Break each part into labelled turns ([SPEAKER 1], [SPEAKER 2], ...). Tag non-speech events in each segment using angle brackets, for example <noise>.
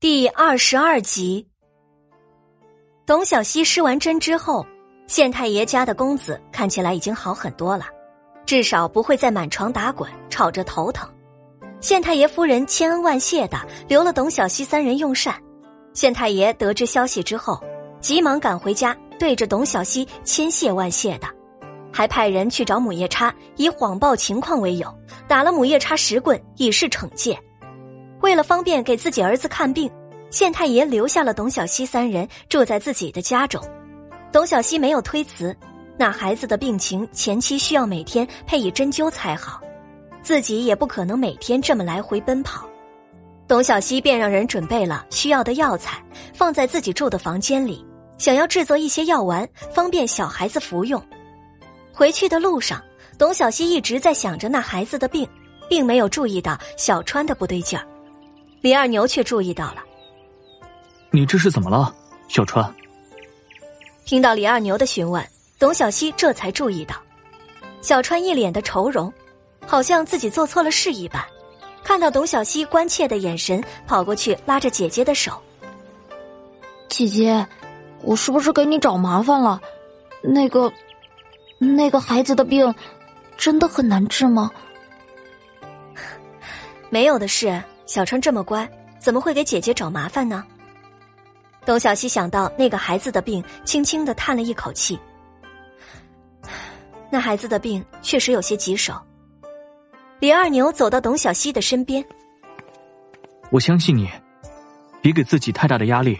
[SPEAKER 1] 第二十二集，董小希施完针之后，县太爷家的公子看起来已经好很多了，至少不会再满床打滚，吵着头疼。县太爷夫人千恩万谢的留了董小希三人用膳。县太爷得知消息之后，急忙赶回家，对着董小希千谢万谢的，还派人去找母夜叉，以谎报情况为由，打了母夜叉十棍以示惩戒。为了方便给自己儿子看病，县太爷留下了董小希三人住在自己的家中。董小希没有推辞，那孩子的病情前期需要每天配以针灸才好，自己也不可能每天这么来回奔跑。董小希便让人准备了需要的药材，放在自己住的房间里，想要制作一些药丸，方便小孩子服用。回去的路上，董小希一直在想着那孩子的病，并没有注意到小川的不对劲儿。李二牛却注意到了，
[SPEAKER 2] 你这是怎么了，小川？
[SPEAKER 1] 听到李二牛的询问，董小希这才注意到，小川一脸的愁容，好像自己做错了事一般。看到董小希关切的眼神，跑过去拉着姐姐的手：“
[SPEAKER 3] 姐姐，我是不是给你找麻烦了？那个，那个孩子的病，真的很难治吗？” <laughs>
[SPEAKER 1] 没有的事。小川这么乖，怎么会给姐姐找麻烦呢？董小希想到那个孩子的病，轻轻的叹了一口气。那孩子的病确实有些棘手。李二牛走到董小希的身边，
[SPEAKER 2] 我相信你，别给自己太大的压力。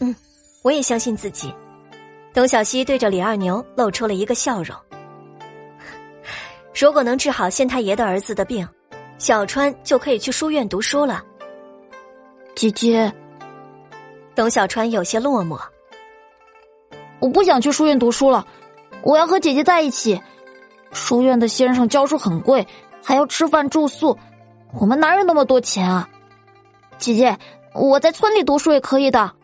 [SPEAKER 1] 嗯，我也相信自己。董小希对着李二牛露出了一个笑容。如果能治好县太爷的儿子的病。小川就可以去书院读书了。
[SPEAKER 3] 姐姐，
[SPEAKER 1] 董小川有些落寞。
[SPEAKER 3] 我不想去书院读书了，我要和姐姐在一起。书院的先生教书很贵，还要吃饭住宿，我们哪有那么多钱啊？姐姐，我在村里读书也可以的。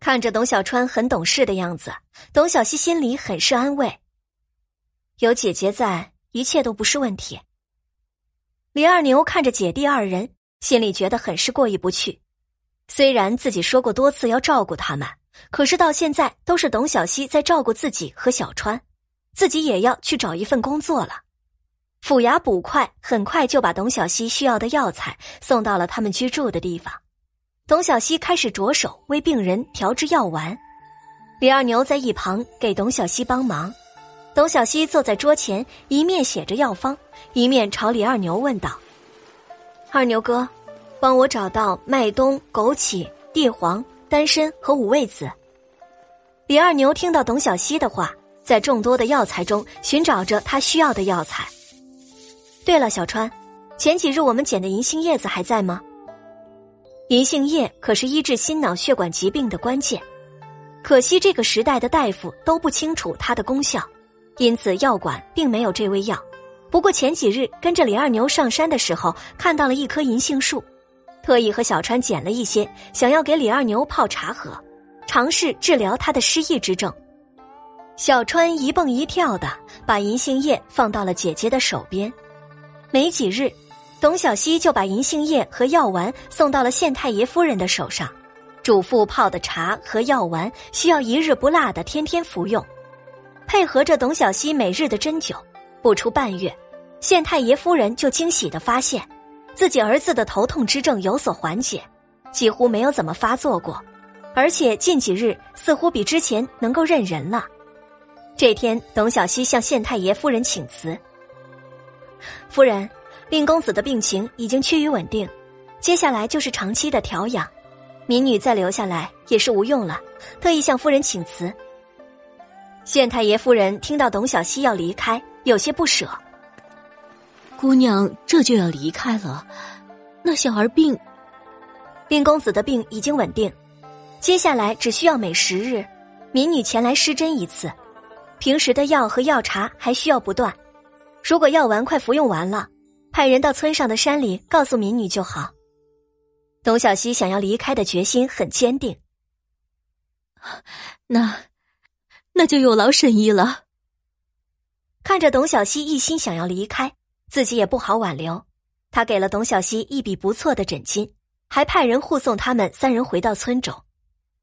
[SPEAKER 1] 看着董小川很懂事的样子，董小希心里很是安慰。有姐姐在，一切都不是问题。李二牛看着姐弟二人，心里觉得很是过意不去。虽然自己说过多次要照顾他们，可是到现在都是董小希在照顾自己和小川，自己也要去找一份工作了。府衙捕快很快就把董小希需要的药材送到了他们居住的地方。董小希开始着手为病人调制药丸，李二牛在一旁给董小希帮忙。董小希坐在桌前，一面写着药方，一面朝李二牛问道：“二牛哥，帮我找到麦冬、枸杞、地黄、丹参和五味子。”李二牛听到董小希的话，在众多的药材中寻找着他需要的药材。对了，小川，前几日我们捡的银杏叶子还在吗？银杏叶可是医治心脑血管疾病的关键，可惜这个时代的大夫都不清楚它的功效。因此，药馆并没有这味药。不过前几日跟着李二牛上山的时候，看到了一棵银杏树，特意和小川捡了一些，想要给李二牛泡茶喝，尝试治疗他的失忆之症。小川一蹦一跳的把银杏叶放到了姐姐的手边。没几日，董小希就把银杏叶和药丸送到了县太爷夫人的手上，嘱咐泡的茶和药丸需要一日不落的天天服用。配合着董小希每日的针灸，不出半月，县太爷夫人就惊喜的发现，自己儿子的头痛之症有所缓解，几乎没有怎么发作过，而且近几日似乎比之前能够认人了。这天，董小希向县太爷夫人请辞：“夫人，令公子的病情已经趋于稳定，接下来就是长期的调养，民女再留下来也是无用了，特意向夫人请辞。”县太爷夫人听到董小希要离开，有些不舍。
[SPEAKER 4] 姑娘这就要离开了，那小儿病，
[SPEAKER 1] 令公子的病已经稳定，接下来只需要每十日，民女前来施针一次。平时的药和药茶还需要不断。如果药丸快服用完了，派人到村上的山里告诉民女就好。董小希想要离开的决心很坚定。
[SPEAKER 4] 那。那就有劳沈医了。
[SPEAKER 1] 看着董小希一心想要离开，自己也不好挽留。他给了董小希一笔不错的诊金，还派人护送他们三人回到村中。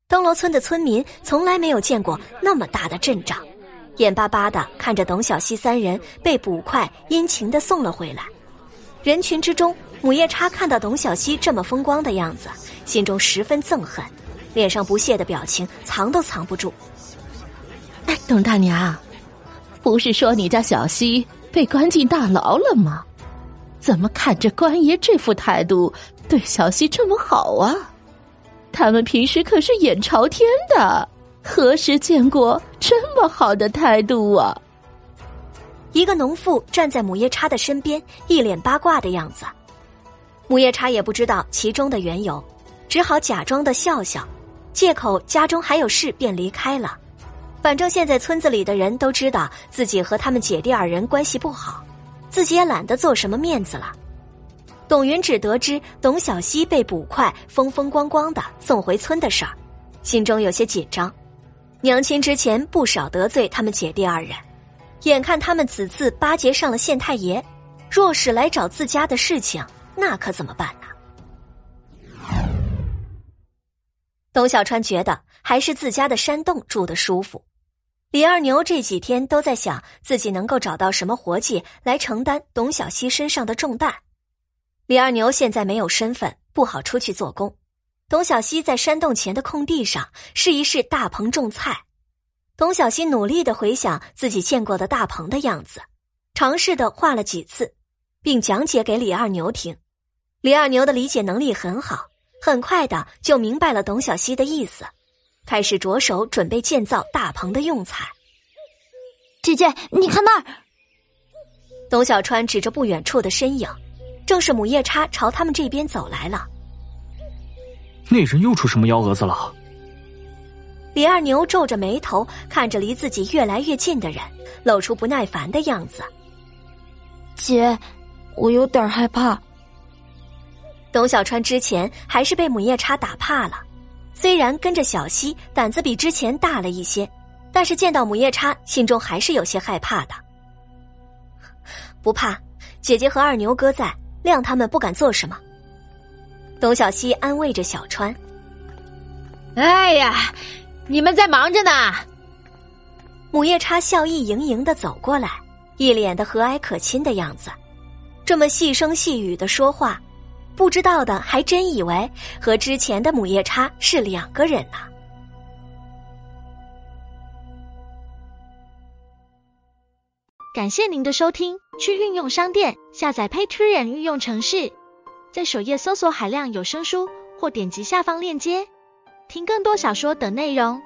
[SPEAKER 1] 灯楼村的村民从来没有见过那么大的阵仗，眼巴巴的看着董小希三人被捕快殷勤的送了回来。人群之中，母夜叉看到董小希这么风光的样子，心中十分憎恨，脸上不屑的表情藏都藏不住。
[SPEAKER 5] 哎，董大娘，不是说你家小希被关进大牢了吗？怎么看着官爷这副态度，对小西这么好啊？他们平时可是眼朝天的，何时见过这么好的态度啊？
[SPEAKER 1] 一个农妇站在母夜叉的身边，一脸八卦的样子。母夜叉也不知道其中的缘由，只好假装的笑笑，借口家中还有事便离开了。反正现在村子里的人都知道自己和他们姐弟二人关系不好，自己也懒得做什么面子了。董云只得知董小希被捕快风风光光的送回村的事儿，心中有些紧张。娘亲之前不少得罪他们姐弟二人，眼看他们此次巴结上了县太爷，若是来找自家的事情，那可怎么办董小川觉得还是自家的山洞住的舒服。李二牛这几天都在想自己能够找到什么活计来承担董小西身上的重担。李二牛现在没有身份，不好出去做工。董小西在山洞前的空地上试一试大棚种菜。董小西努力的回想自己见过的大棚的样子，尝试的画了几次，并讲解给李二牛听。李二牛的理解能力很好，很快的就明白了董小希的意思，开始着手准备建造大棚的用材。
[SPEAKER 3] 姐姐，你看那儿！
[SPEAKER 1] 董小川指着不远处的身影。正是母夜叉朝他们这边走来了。
[SPEAKER 2] 那人又出什么幺蛾子了？
[SPEAKER 1] 李二牛皱着眉头看着离自己越来越近的人，露出不耐烦的样子。
[SPEAKER 3] 姐，我有点害怕。
[SPEAKER 1] 董小川之前还是被母夜叉打怕了，虽然跟着小溪胆子比之前大了一些，但是见到母夜叉，心中还是有些害怕的。不怕，姐姐和二牛哥在。谅他们不敢做什么。董小希安慰着小川：“
[SPEAKER 6] 哎呀，你们在忙着呢。”
[SPEAKER 1] 母夜叉笑意盈盈的走过来，一脸的和蔼可亲的样子，这么细声细语的说话，不知道的还真以为和之前的母夜叉是两个人呢。
[SPEAKER 7] 感谢您的收听，去运用商店下载 Patreon 运用城市，在首页搜索海量有声书，或点击下方链接听更多小说等内容。